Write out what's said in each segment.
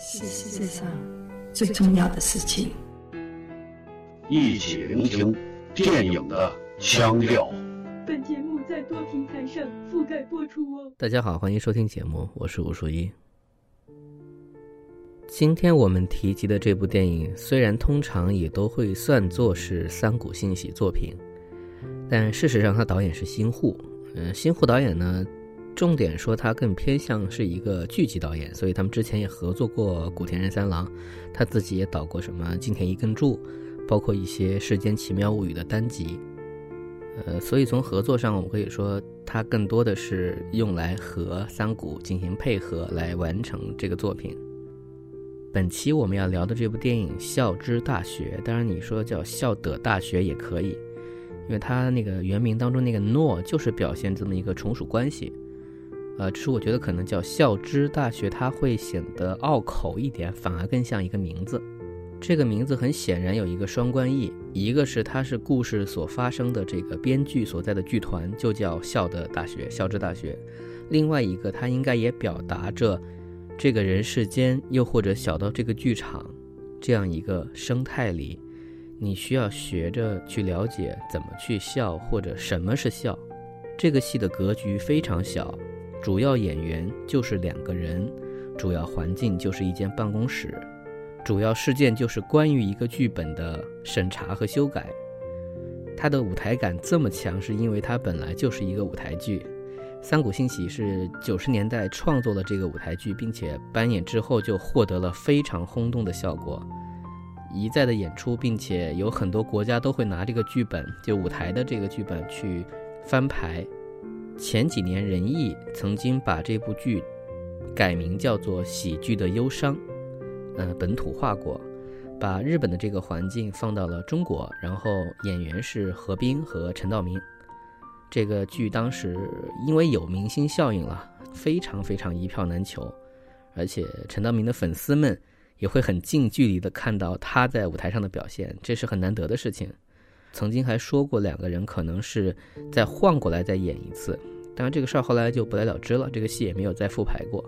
是世界上最重要的事情。一起聆听电影的腔调。本节目在多平台上覆盖播出哦。大家好，欢迎收听节目，我是吴淑一。今天我们提及的这部电影，虽然通常也都会算作是三谷幸喜作品，但事实上他导演是新户。嗯，新户导演呢？重点说，他更偏向是一个剧集导演，所以他们之前也合作过古田任三郎，他自己也导过什么金田一耕助，包括一些《世间奇妙物语》的单集。呃，所以从合作上，我们可以说他更多的是用来和三谷进行配合来完成这个作品。本期我们要聊的这部电影《孝之大学》，当然你说叫《孝德大学》也可以，因为它那个原名当中那个诺就是表现这么一个从属关系。呃，只是我觉得可能叫孝之大学，它会显得拗口一点，反而更像一个名字。这个名字很显然有一个双关意，一个是它是故事所发生的这个编剧所在的剧团就叫孝的大学，孝之大学；另外一个，它应该也表达着这个人世间，又或者小到这个剧场这样一个生态里，你需要学着去了解怎么去笑，或者什么是笑。这个戏的格局非常小。主要演员就是两个人，主要环境就是一间办公室，主要事件就是关于一个剧本的审查和修改。它的舞台感这么强，是因为它本来就是一个舞台剧。三谷幸喜是九十年代创作了这个舞台剧，并且搬演之后就获得了非常轰动的效果，一再的演出，并且有很多国家都会拿这个剧本，就舞台的这个剧本去翻牌。前几年，仁义曾经把这部剧改名叫做《喜剧的忧伤》，呃，本土化过，把日本的这个环境放到了中国，然后演员是何冰和陈道明。这个剧当时因为有明星效应了，非常非常一票难求，而且陈道明的粉丝们也会很近距离的看到他在舞台上的表现，这是很难得的事情。曾经还说过两个人可能是再换过来再演一次，当然这个事儿后来就不了了之了，这个戏也没有再复排过，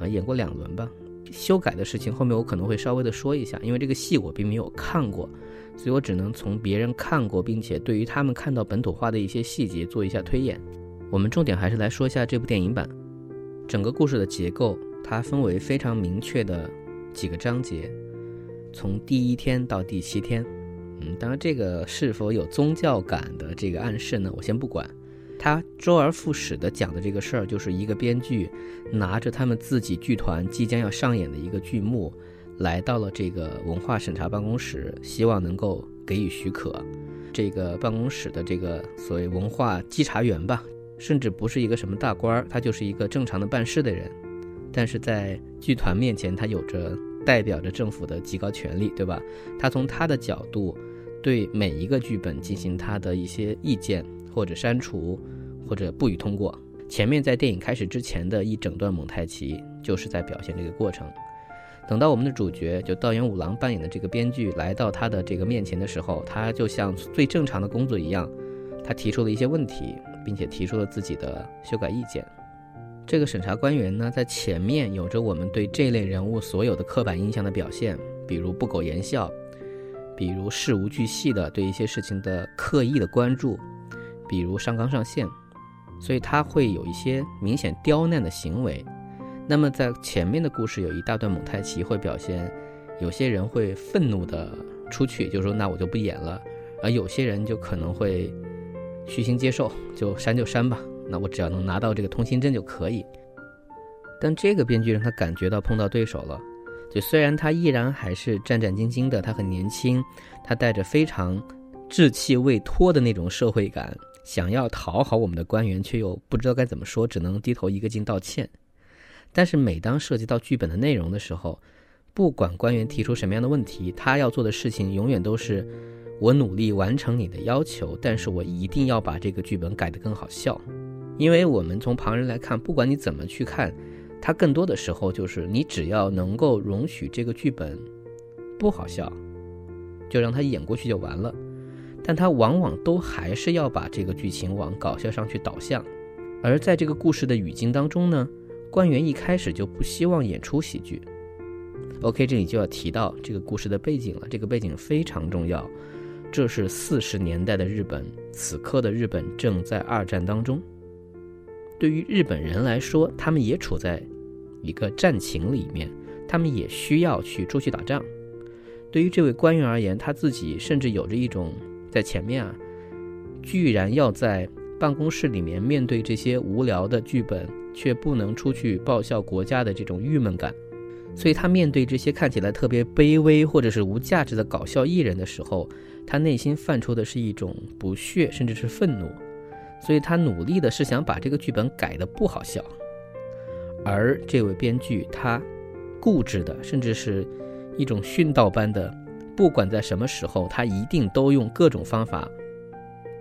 啊，演过两轮吧。修改的事情后面我可能会稍微的说一下，因为这个戏我并没有看过，所以我只能从别人看过并且对于他们看到本土化的一些细节做一下推演。我们重点还是来说一下这部电影版，整个故事的结构它分为非常明确的几个章节，从第一天到第七天。嗯，当然，这个是否有宗教感的这个暗示呢？我先不管。他周而复始的讲的这个事儿，就是一个编剧拿着他们自己剧团即将要上演的一个剧目，来到了这个文化审查办公室，希望能够给予许可。这个办公室的这个所谓文化稽查员吧，甚至不是一个什么大官儿，他就是一个正常的办事的人，但是在剧团面前，他有着。代表着政府的极高权力，对吧？他从他的角度，对每一个剧本进行他的一些意见，或者删除，或者不予通过。前面在电影开始之前的一整段蒙太奇，就是在表现这个过程。等到我们的主角就道元五郎扮演的这个编剧来到他的这个面前的时候，他就像最正常的工作一样，他提出了一些问题，并且提出了自己的修改意见。这个审查官员呢，在前面有着我们对这类人物所有的刻板印象的表现，比如不苟言笑，比如事无巨细的对一些事情的刻意的关注，比如上纲上线，所以他会有一些明显刁难的行为。那么在前面的故事有一大段蒙太奇会表现，有些人会愤怒的出去，就说那我就不演了，而有些人就可能会虚心接受，就删就删吧。那我只要能拿到这个通行证就可以，但这个编剧让他感觉到碰到对手了。就虽然他依然还是战战兢兢的，他很年轻，他带着非常稚气未脱的那种社会感，想要讨好我们的官员，却又不知道该怎么说，只能低头一个劲道歉。但是每当涉及到剧本的内容的时候，不管官员提出什么样的问题，他要做的事情永远都是：我努力完成你的要求，但是我一定要把这个剧本改得更好笑。因为我们从旁人来看，不管你怎么去看，它更多的时候就是你只要能够容许这个剧本不好笑，就让他演过去就完了。但他往往都还是要把这个剧情往搞笑上去导向。而在这个故事的语境当中呢，官员一开始就不希望演出喜剧，OK，这里就要提到这个故事的背景了，这个背景非常重要。这是四十年代的日本，此刻的日本正在二战当中。对于日本人来说，他们也处在一个战情里面，他们也需要去出去打仗。对于这位官员而言，他自己甚至有着一种在前面啊，居然要在办公室里面面对这些无聊的剧本，却不能出去报效国家的这种郁闷感。所以他面对这些看起来特别卑微或者是无价值的搞笑艺人的时候，他内心泛出的是一种不屑，甚至是愤怒。所以他努力的是想把这个剧本改的不好笑。而这位编剧他固执的，甚至是一种训导般的，不管在什么时候，他一定都用各种方法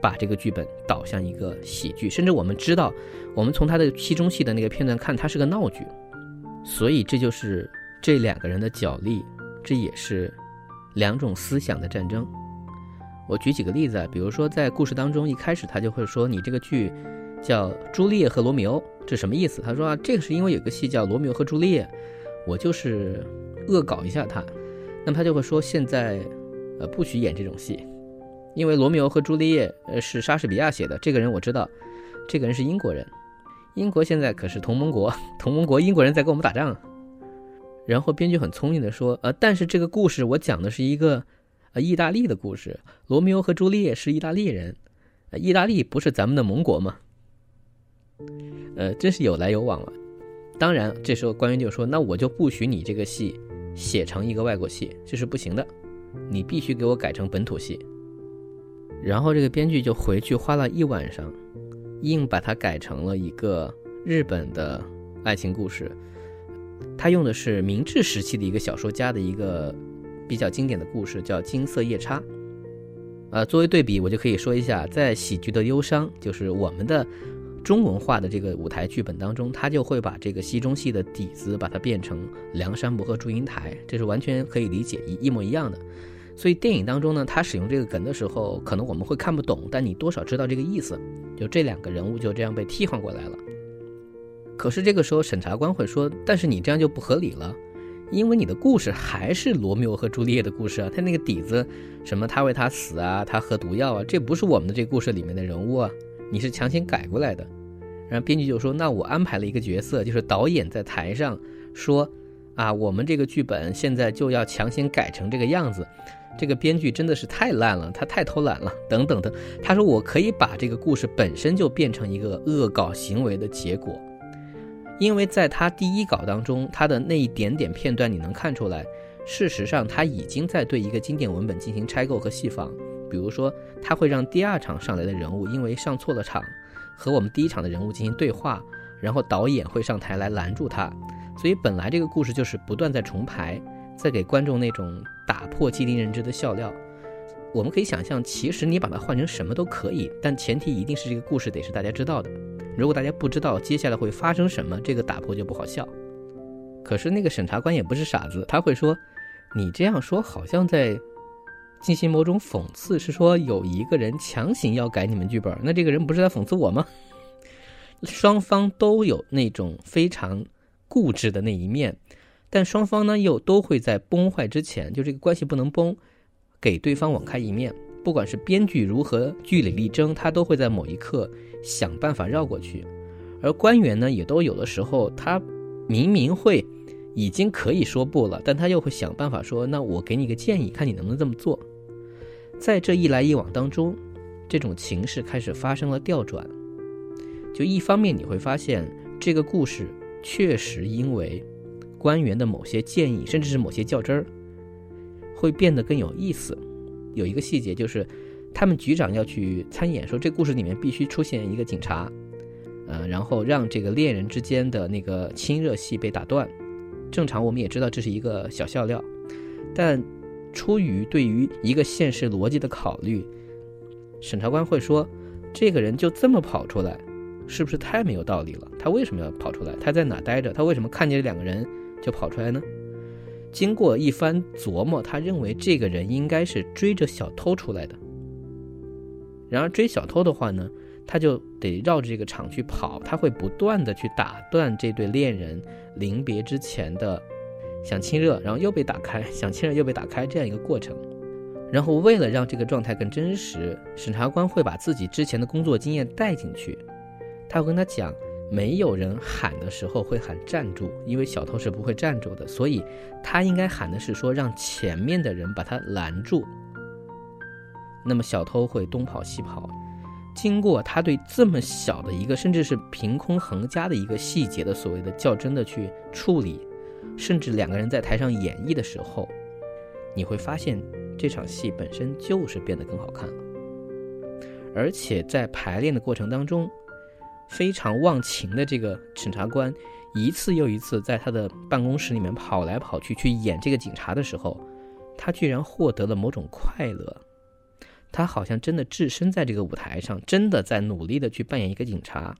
把这个剧本导向一个喜剧。甚至我们知道，我们从他的戏中戏的那个片段看，他是个闹剧。所以这就是。这两个人的角力，这也是两种思想的战争。我举几个例子啊，比如说在故事当中，一开始他就会说：“你这个剧叫《朱丽叶和罗密欧》，这什么意思？”他说：“啊，这个是因为有个戏叫《罗密欧和朱丽叶》，我就是恶搞一下他。”那么他就会说：“现在呃不许演这种戏，因为《罗密欧和朱丽叶》呃是莎士比亚写的，这个人我知道，这个人是英国人，英国现在可是同盟国，同盟国英国人在跟我们打仗。”然后编剧很聪明的说，呃，但是这个故事我讲的是一个，呃，意大利的故事。罗密欧和朱丽叶是意大利人，呃，意大利不是咱们的盟国吗？呃，真是有来有往了。当然，这时候官员就说，那我就不许你这个戏写成一个外国戏，这是不行的，你必须给我改成本土戏。然后这个编剧就回去花了一晚上，硬把它改成了一个日本的爱情故事。他用的是明治时期的一个小说家的一个比较经典的故事，叫《金色夜叉》。呃，作为对比，我就可以说一下，在《喜剧的忧伤》就是我们的中文化的这个舞台剧本当中，他就会把这个戏中戏的底子把它变成梁山伯和祝英台，这是完全可以理解一一模一样的。所以电影当中呢，他使用这个梗的时候，可能我们会看不懂，但你多少知道这个意思。就这两个人物就这样被替换过来了。可是这个时候，审查官会说：“但是你这样就不合理了，因为你的故事还是罗密欧和朱丽叶的故事啊，他那个底子，什么他为他死啊，他喝毒药啊，这不是我们的这个故事里面的人物啊，你是强行改过来的。”然后编剧就说：“那我安排了一个角色，就是导演在台上说，啊，我们这个剧本现在就要强行改成这个样子，这个编剧真的是太烂了，他太偷懒了，等等的。他说我可以把这个故事本身就变成一个恶搞行为的结果。”因为在他第一稿当中，他的那一点点片段，你能看出来，事实上他已经在对一个经典文本进行拆构和细仿。比如说，他会让第二场上来的人物因为上错了场，和我们第一场的人物进行对话，然后导演会上台来拦住他。所以本来这个故事就是不断在重排，在给观众那种打破既定认知的笑料。我们可以想象，其实你把它换成什么都可以，但前提一定是这个故事得是大家知道的。如果大家不知道接下来会发生什么，这个打破就不好笑。可是那个审查官也不是傻子，他会说：“你这样说好像在进行某种讽刺，是说有一个人强行要改你们剧本，那这个人不是在讽刺我吗？”双方都有那种非常固执的那一面，但双方呢又都会在崩坏之前，就这个关系不能崩，给对方网开一面。不管是编剧如何据理力争，他都会在某一刻。想办法绕过去，而官员呢，也都有的时候，他明明会已经可以说不了，但他又会想办法说：“那我给你个建议，看你能不能这么做。”在这一来一往当中，这种情势开始发生了调转。就一方面，你会发现这个故事确实因为官员的某些建议，甚至是某些较真儿，会变得更有意思。有一个细节就是。他们局长要去参演，说这故事里面必须出现一个警察，呃，然后让这个恋人之间的那个亲热戏被打断。正常我们也知道这是一个小笑料，但出于对于一个现实逻辑的考虑，审查官会说，这个人就这么跑出来，是不是太没有道理了？他为什么要跑出来？他在哪待着？他为什么看见这两个人就跑出来呢？经过一番琢磨，他认为这个人应该是追着小偷出来的。然而追小偷的话呢，他就得绕着这个场去跑，他会不断的去打断这对恋人临别之前的想亲热，然后又被打开，想亲热又被打开这样一个过程。然后为了让这个状态更真实，审查官会把自己之前的工作经验带进去，他会跟他讲，没有人喊的时候会喊站住，因为小偷是不会站住的，所以他应该喊的是说让前面的人把他拦住。那么小偷会东跑西跑，经过他对这么小的一个甚至是凭空横加的一个细节的所谓的较真的去处理，甚至两个人在台上演绎的时候，你会发现。这场戏本身就是变得更好看了，而且在排练的过程当中，非常忘情的这个审查官，一次又一次在他的办公室里面跑来跑去去演这个警察的时候，他居然获得了某种快乐，他好像真的置身在这个舞台上，真的在努力的去扮演一个警察，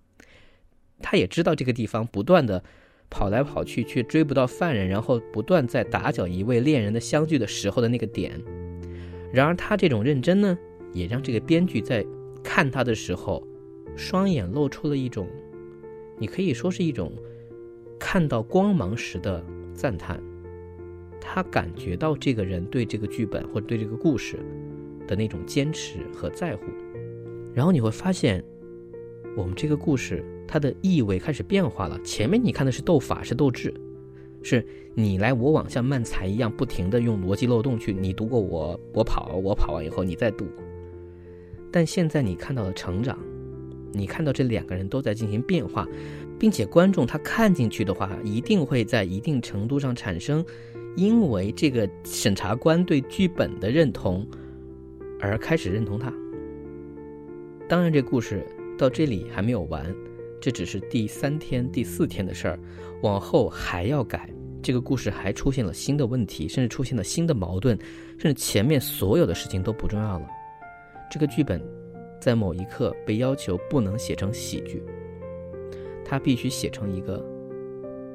他也知道这个地方不断的。跑来跑去却追不到犯人，然后不断在打搅一位恋人的相聚的时候的那个点。然而他这种认真呢，也让这个编剧在看他的时候，双眼露出了一种，你可以说是一种看到光芒时的赞叹。他感觉到这个人对这个剧本或者对这个故事的那种坚持和在乎。然后你会发现，我们这个故事。它的意味开始变化了。前面你看的是斗法，是斗智，是你来我往，像慢才一样不停的用逻辑漏洞去你读过我，我跑，我跑完以后你再读。但现在你看到了成长，你看到这两个人都在进行变化，并且观众他看进去的话，一定会在一定程度上产生，因为这个审查官对剧本的认同而开始认同他。当然，这故事到这里还没有完。这只是第三天、第四天的事儿，往后还要改。这个故事还出现了新的问题，甚至出现了新的矛盾，甚至前面所有的事情都不重要了。这个剧本在某一刻被要求不能写成喜剧，它必须写成一个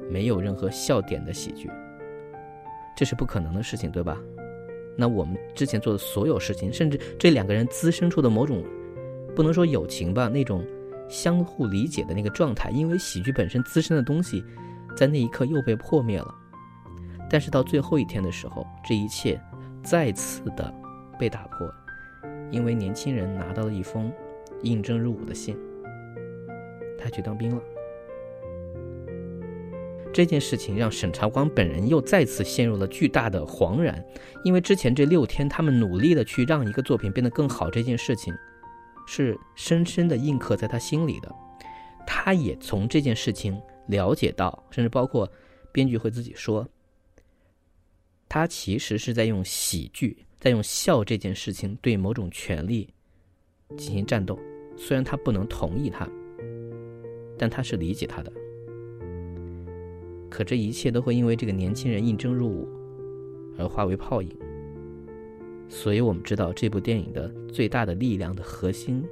没有任何笑点的喜剧。这是不可能的事情，对吧？那我们之前做的所有事情，甚至这两个人滋生出的某种，不能说友情吧，那种。相互理解的那个状态，因为喜剧本身滋生的东西，在那一刻又被破灭了。但是到最后一天的时候，这一切再次的被打破，因为年轻人拿到了一封应征入伍的信，他去当兵了。这件事情让沈朝光本人又再次陷入了巨大的惶然，因为之前这六天他们努力的去让一个作品变得更好这件事情。是深深的印刻在他心里的，他也从这件事情了解到，甚至包括编剧会自己说，他其实是在用喜剧，在用笑这件事情对某种权利进行战斗。虽然他不能同意他，但他是理解他的。可这一切都会因为这个年轻人应征入伍而化为泡影。所以，我们知道这部电影的最大的力量的核心，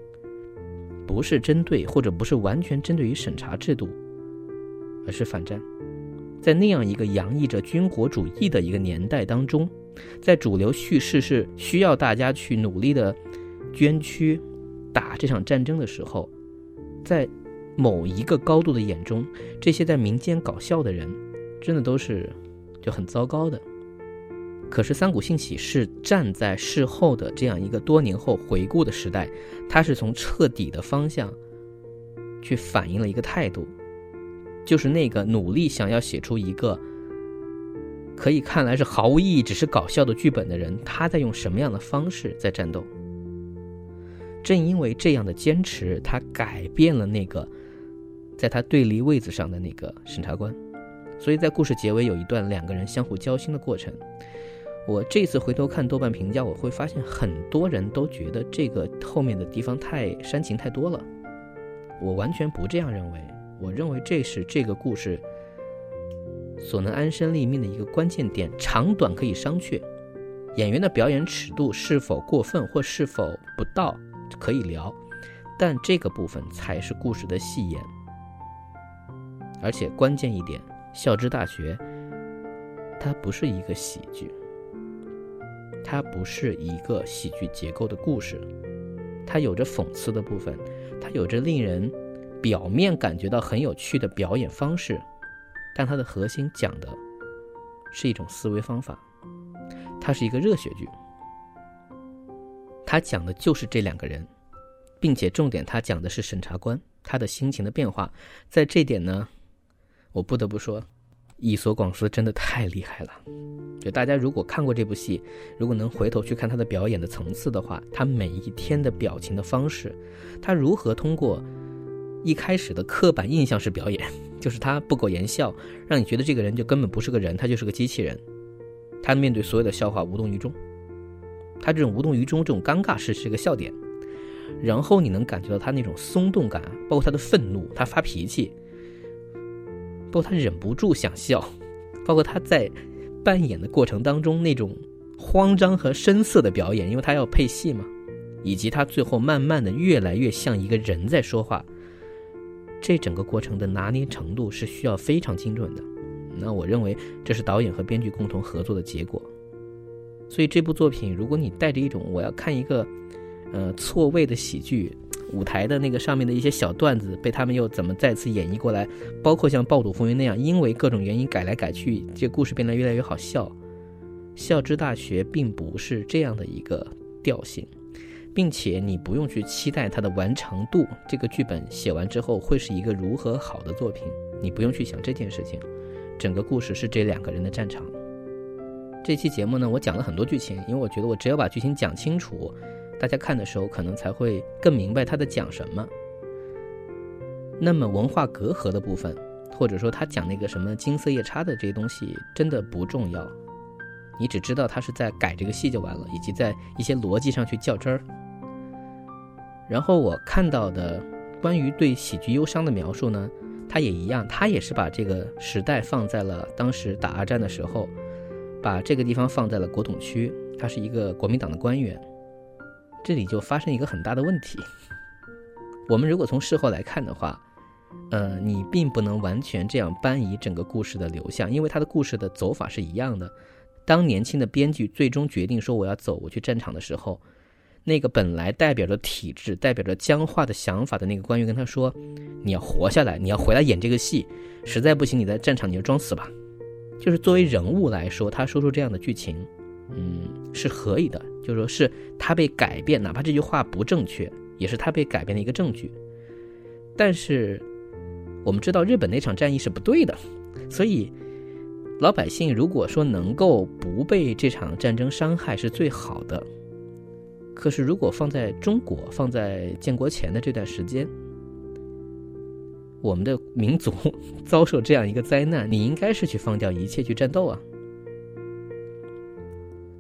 不是针对或者不是完全针对于审查制度，而是反战。在那样一个洋溢着军国主义的一个年代当中，在主流叙事是需要大家去努力的捐躯打这场战争的时候，在某一个高度的眼中，这些在民间搞笑的人，真的都是就很糟糕的。可是三谷幸喜是站在事后的这样一个多年后回顾的时代，他是从彻底的方向去反映了一个态度，就是那个努力想要写出一个可以看来是毫无意义、只是搞笑的剧本的人，他在用什么样的方式在战斗？正因为这样的坚持，他改变了那个在他对立位子上的那个审查官，所以在故事结尾有一段两个人相互交心的过程。我这次回头看豆瓣评价，我会发现很多人都觉得这个后面的地方太煽情太多了。我完全不这样认为，我认为这是这个故事所能安身立命的一个关键点。长短可以商榷，演员的表演尺度是否过分或是否不到可以聊，但这个部分才是故事的戏眼。而且关键一点，《孝之大学》它不是一个喜剧。它不是一个喜剧结构的故事，它有着讽刺的部分，它有着令人表面感觉到很有趣的表演方式，但它的核心讲的是一种思维方法，它是一个热血剧，它讲的就是这两个人，并且重点他讲的是审查官他的心情的变化，在这点呢，我不得不说，伊索广司真的太厉害了。就大家如果看过这部戏，如果能回头去看他的表演的层次的话，他每一天的表情的方式，他如何通过一开始的刻板印象式表演，就是他不苟言笑，让你觉得这个人就根本不是个人，他就是个机器人。他面对所有的笑话无动于衷，他这种无动于衷，这种尴尬是是个笑点。然后你能感觉到他那种松动感，包括他的愤怒，他发脾气，包括他忍不住想笑，包括他在。扮演的过程当中那种慌张和深色的表演，因为他要配戏嘛，以及他最后慢慢的越来越像一个人在说话，这整个过程的拿捏程度是需要非常精准的。那我认为这是导演和编剧共同合作的结果。所以这部作品，如果你带着一种我要看一个，呃错位的喜剧。舞台的那个上面的一些小段子被他们又怎么再次演绎过来？包括像《暴赌风云》那样，因为各种原因改来改去，这故事变得越来越好笑。《笑之大学》并不是这样的一个调性，并且你不用去期待它的完成度。这个剧本写完之后会是一个如何好的作品，你不用去想这件事情。整个故事是这两个人的战场。这期节目呢，我讲了很多剧情，因为我觉得我只有把剧情讲清楚。大家看的时候，可能才会更明白他在讲什么。那么文化隔阂的部分，或者说他讲那个什么金色夜叉的这些东西，真的不重要。你只知道他是在改这个戏就完了，以及在一些逻辑上去较真儿。然后我看到的关于对喜剧忧伤的描述呢，他也一样，他也是把这个时代放在了当时打二战的时候，把这个地方放在了国统区，他是一个国民党的官员。这里就发生一个很大的问题。我们如果从事后来看的话，呃，你并不能完全这样搬移整个故事的流向，因为他的故事的走法是一样的。当年轻的编剧最终决定说我要走，我去战场的时候，那个本来代表着体制、代表着僵化的想法的那个官员跟他说：“你要活下来，你要回来演这个戏，实在不行你在战场你就装死吧。”就是作为人物来说，他说出这样的剧情。嗯，是可以的，就说是他被改变，哪怕这句话不正确，也是他被改变的一个证据。但是我们知道日本那场战役是不对的，所以老百姓如果说能够不被这场战争伤害是最好的。可是如果放在中国，放在建国前的这段时间，我们的民族遭受这样一个灾难，你应该是去放掉一切去战斗啊。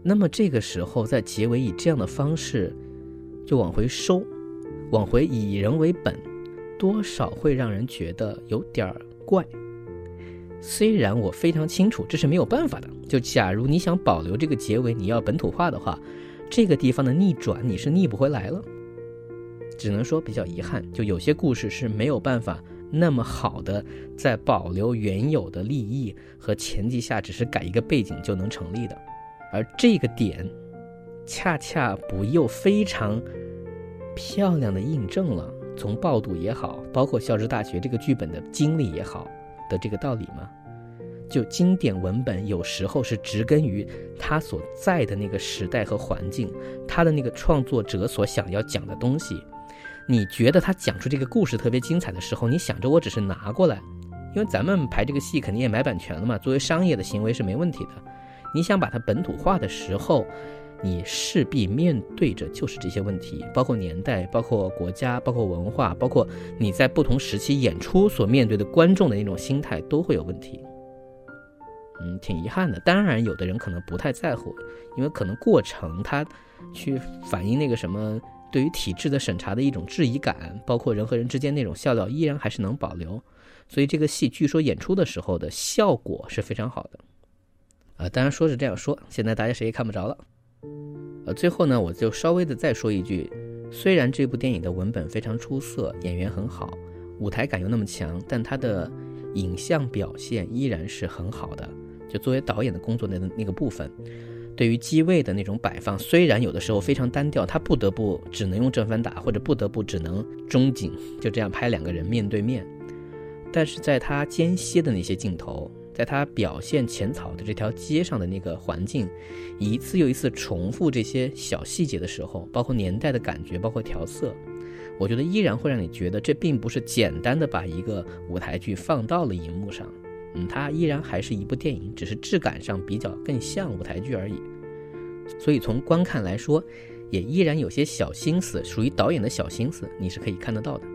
那么这个时候，在结尾以这样的方式就往回收，往回以人为本，多少会让人觉得有点怪。虽然我非常清楚这是没有办法的，就假如你想保留这个结尾，你要本土化的话，这个地方的逆转你是逆不回来了。只能说比较遗憾，就有些故事是没有办法那么好的在保留原有的利益和前提下，只是改一个背景就能成立的。而这个点，恰恰不又非常漂亮的印证了从暴赌也好，包括《孝之大学》这个剧本的经历也好的这个道理吗？就经典文本有时候是植根于他所在的那个时代和环境，他的那个创作者所想要讲的东西。你觉得他讲出这个故事特别精彩的时候，你想着我只是拿过来，因为咱们排这个戏肯定也买版权了嘛，作为商业的行为是没问题的。你想把它本土化的时候，你势必面对着就是这些问题，包括年代，包括国家，包括文化，包括你在不同时期演出所面对的观众的那种心态都会有问题。嗯，挺遗憾的。当然，有的人可能不太在乎，因为可能过程它去反映那个什么对于体制的审查的一种质疑感，包括人和人之间那种笑料依然还是能保留。所以这个戏据说演出的时候的效果是非常好的。呃，当然说是这样说，现在大家谁也看不着了。呃，最后呢，我就稍微的再说一句，虽然这部电影的文本非常出色，演员很好，舞台感又那么强，但它的影像表现依然是很好的。就作为导演的工作的那个部分，对于机位的那种摆放，虽然有的时候非常单调，他不得不只能用正反打，或者不得不只能中景，就这样拍两个人面对面，但是在他间歇的那些镜头。在他表现浅草的这条街上的那个环境，一次又一次重复这些小细节的时候，包括年代的感觉，包括调色，我觉得依然会让你觉得这并不是简单的把一个舞台剧放到了荧幕上，嗯，它依然还是一部电影，只是质感上比较更像舞台剧而已。所以从观看来说，也依然有些小心思，属于导演的小心思，你是可以看得到的。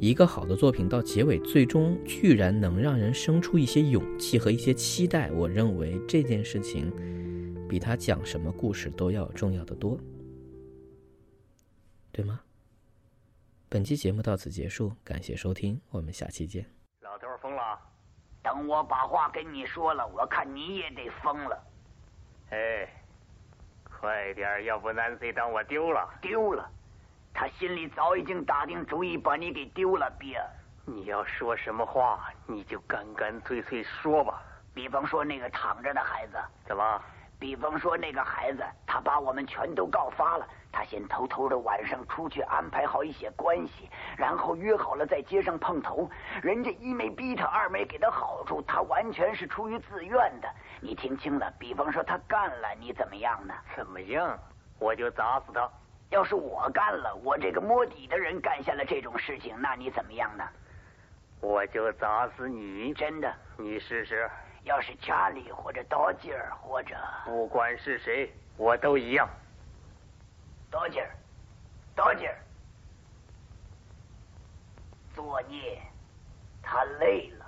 一个好的作品到结尾，最终居然能让人生出一些勇气和一些期待，我认为这件事情比他讲什么故事都要重要的多，对吗？本期节目到此结束，感谢收听，我们下期见。老头疯了，等我把话跟你说了，我看你也得疯了。哎，快点，要不南 C 当我丢了。丢了，他心里早已经打定主意把你给丢了，比尔。你要说什么话，你就干干脆脆说吧。比方说那个躺着的孩子，怎么？比方说那个孩子，他把我们全都告发了。他先偷偷的晚上出去安排好一些关系，然后约好了在街上碰头。人家一没逼他，二没给他好处，他完全是出于自愿的。你听清了，比方说他干了，你怎么样呢？怎么样？我就砸死他。要是我干了，我这个摸底的人干下了这种事情，那你怎么样呢？我就砸死你。真的，你试试。要是查理或者刀吉尔或者……不管是谁，我都一样。刀吉尔，刀吉尔，作孽，他累了。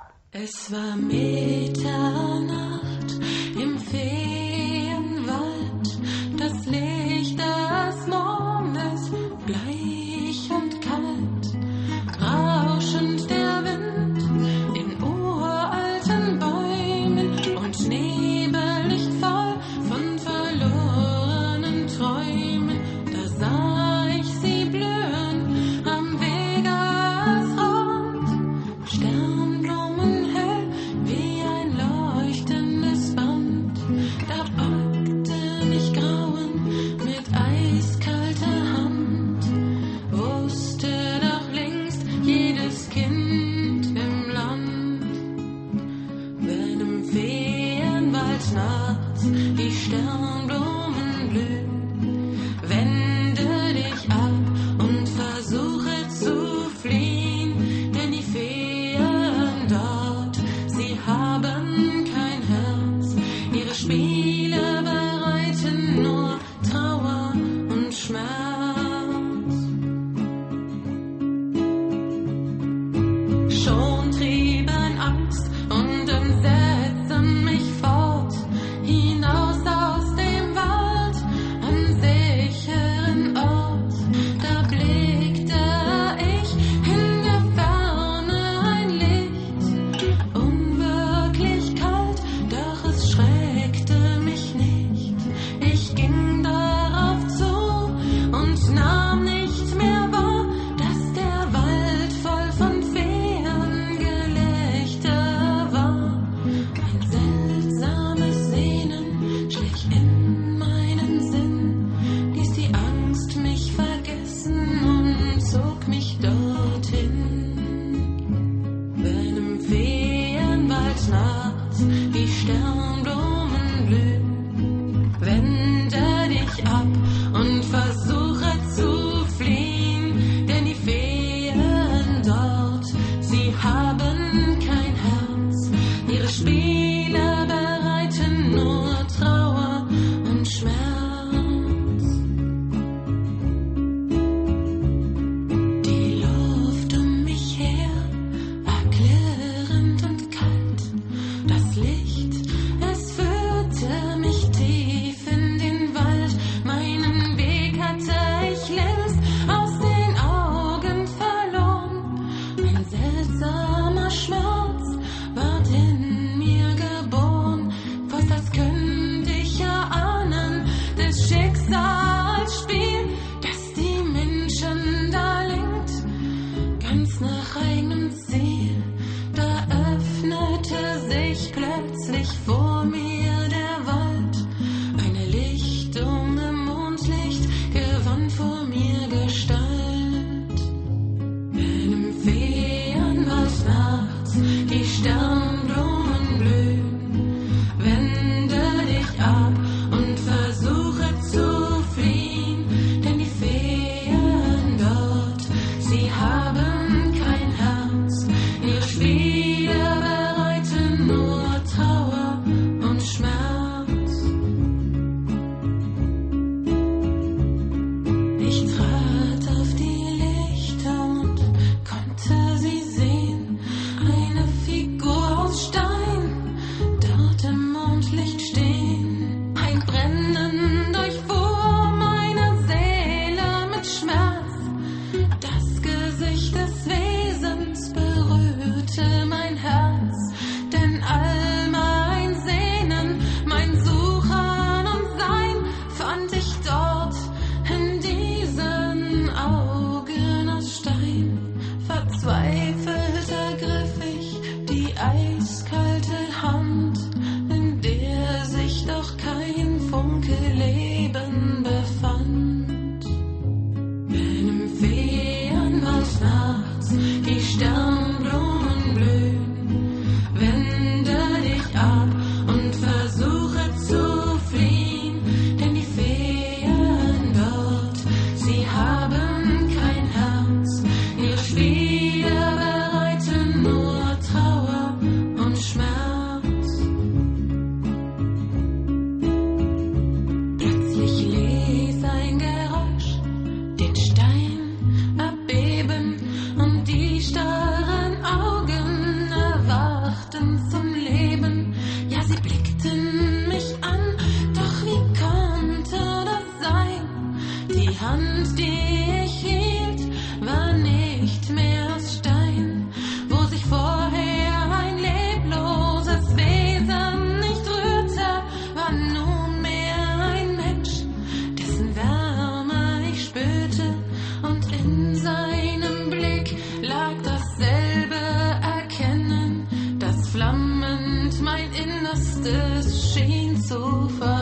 es schien zu verlieren.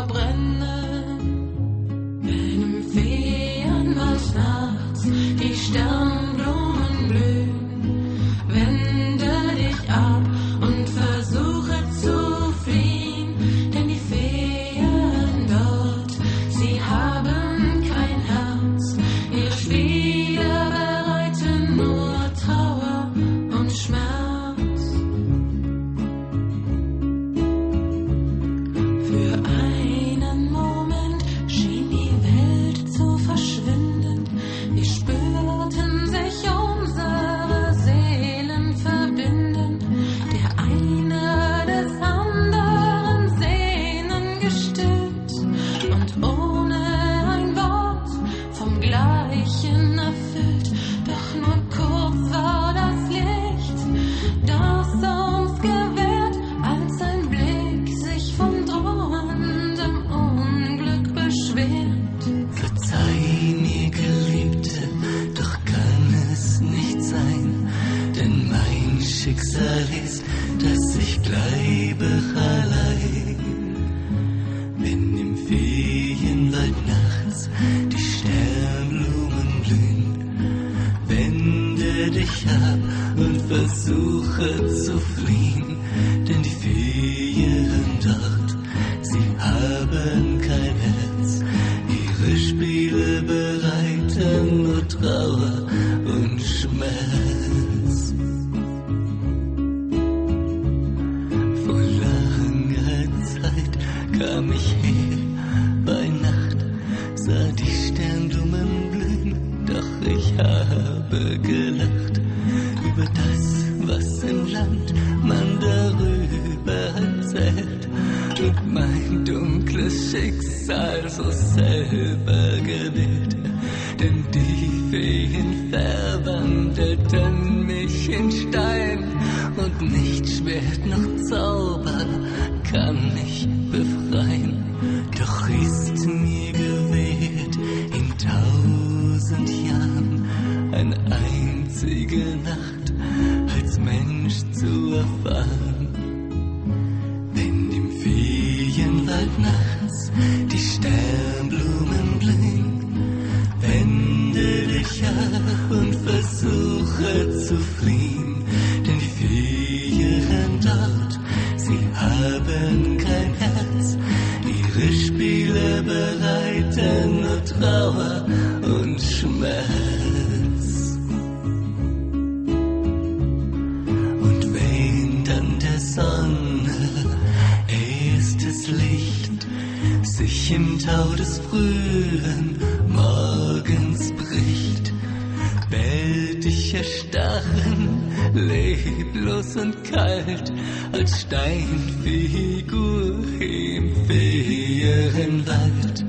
Und mein dunkles Schicksal so selber gewählt. Denn die Feen verwandelten mich in Stein und nicht schwert noch im Tau des frühen Morgens bricht, bellt ich erstarren, leblos und kalt, als Steinfigur im fairen Wald.